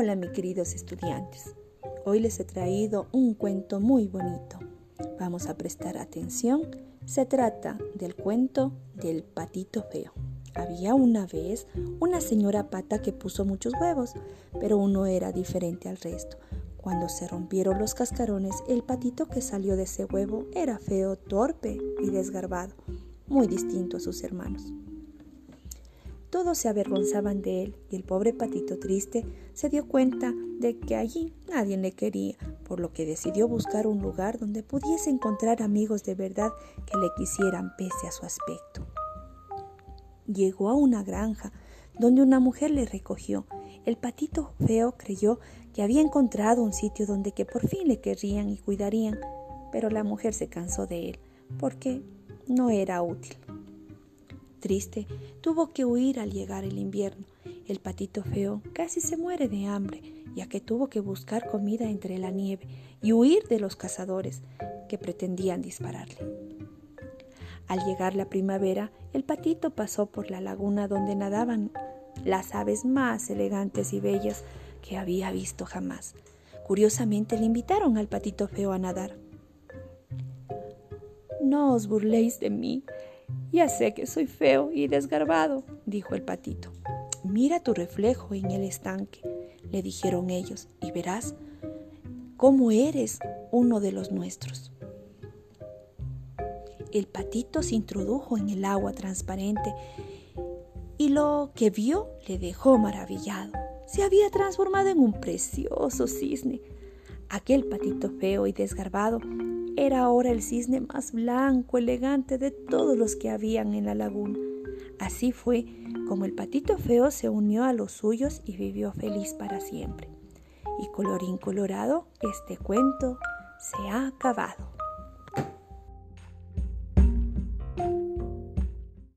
Hola mis queridos estudiantes. Hoy les he traído un cuento muy bonito. Vamos a prestar atención. Se trata del cuento del patito feo. Había una vez una señora pata que puso muchos huevos, pero uno era diferente al resto. Cuando se rompieron los cascarones, el patito que salió de ese huevo era feo, torpe y desgarbado, muy distinto a sus hermanos. Todos se avergonzaban de él y el pobre patito triste se dio cuenta de que allí nadie le quería, por lo que decidió buscar un lugar donde pudiese encontrar amigos de verdad que le quisieran pese a su aspecto. Llegó a una granja donde una mujer le recogió. El patito feo creyó que había encontrado un sitio donde que por fin le querrían y cuidarían, pero la mujer se cansó de él porque no era útil. Triste, tuvo que huir al llegar el invierno. El patito feo casi se muere de hambre, ya que tuvo que buscar comida entre la nieve y huir de los cazadores que pretendían dispararle. Al llegar la primavera, el patito pasó por la laguna donde nadaban las aves más elegantes y bellas que había visto jamás. Curiosamente le invitaron al patito feo a nadar. No os burléis de mí, ya sé que soy feo y desgarbado, dijo el patito. Mira tu reflejo en el estanque, le dijeron ellos, y verás cómo eres uno de los nuestros. El patito se introdujo en el agua transparente y lo que vio le dejó maravillado. Se había transformado en un precioso cisne. Aquel patito feo y desgarbado era ahora el cisne más blanco, elegante de todos los que habían en la laguna. Así fue como el patito feo se unió a los suyos y vivió feliz para siempre. Y colorín colorado, este cuento se ha acabado.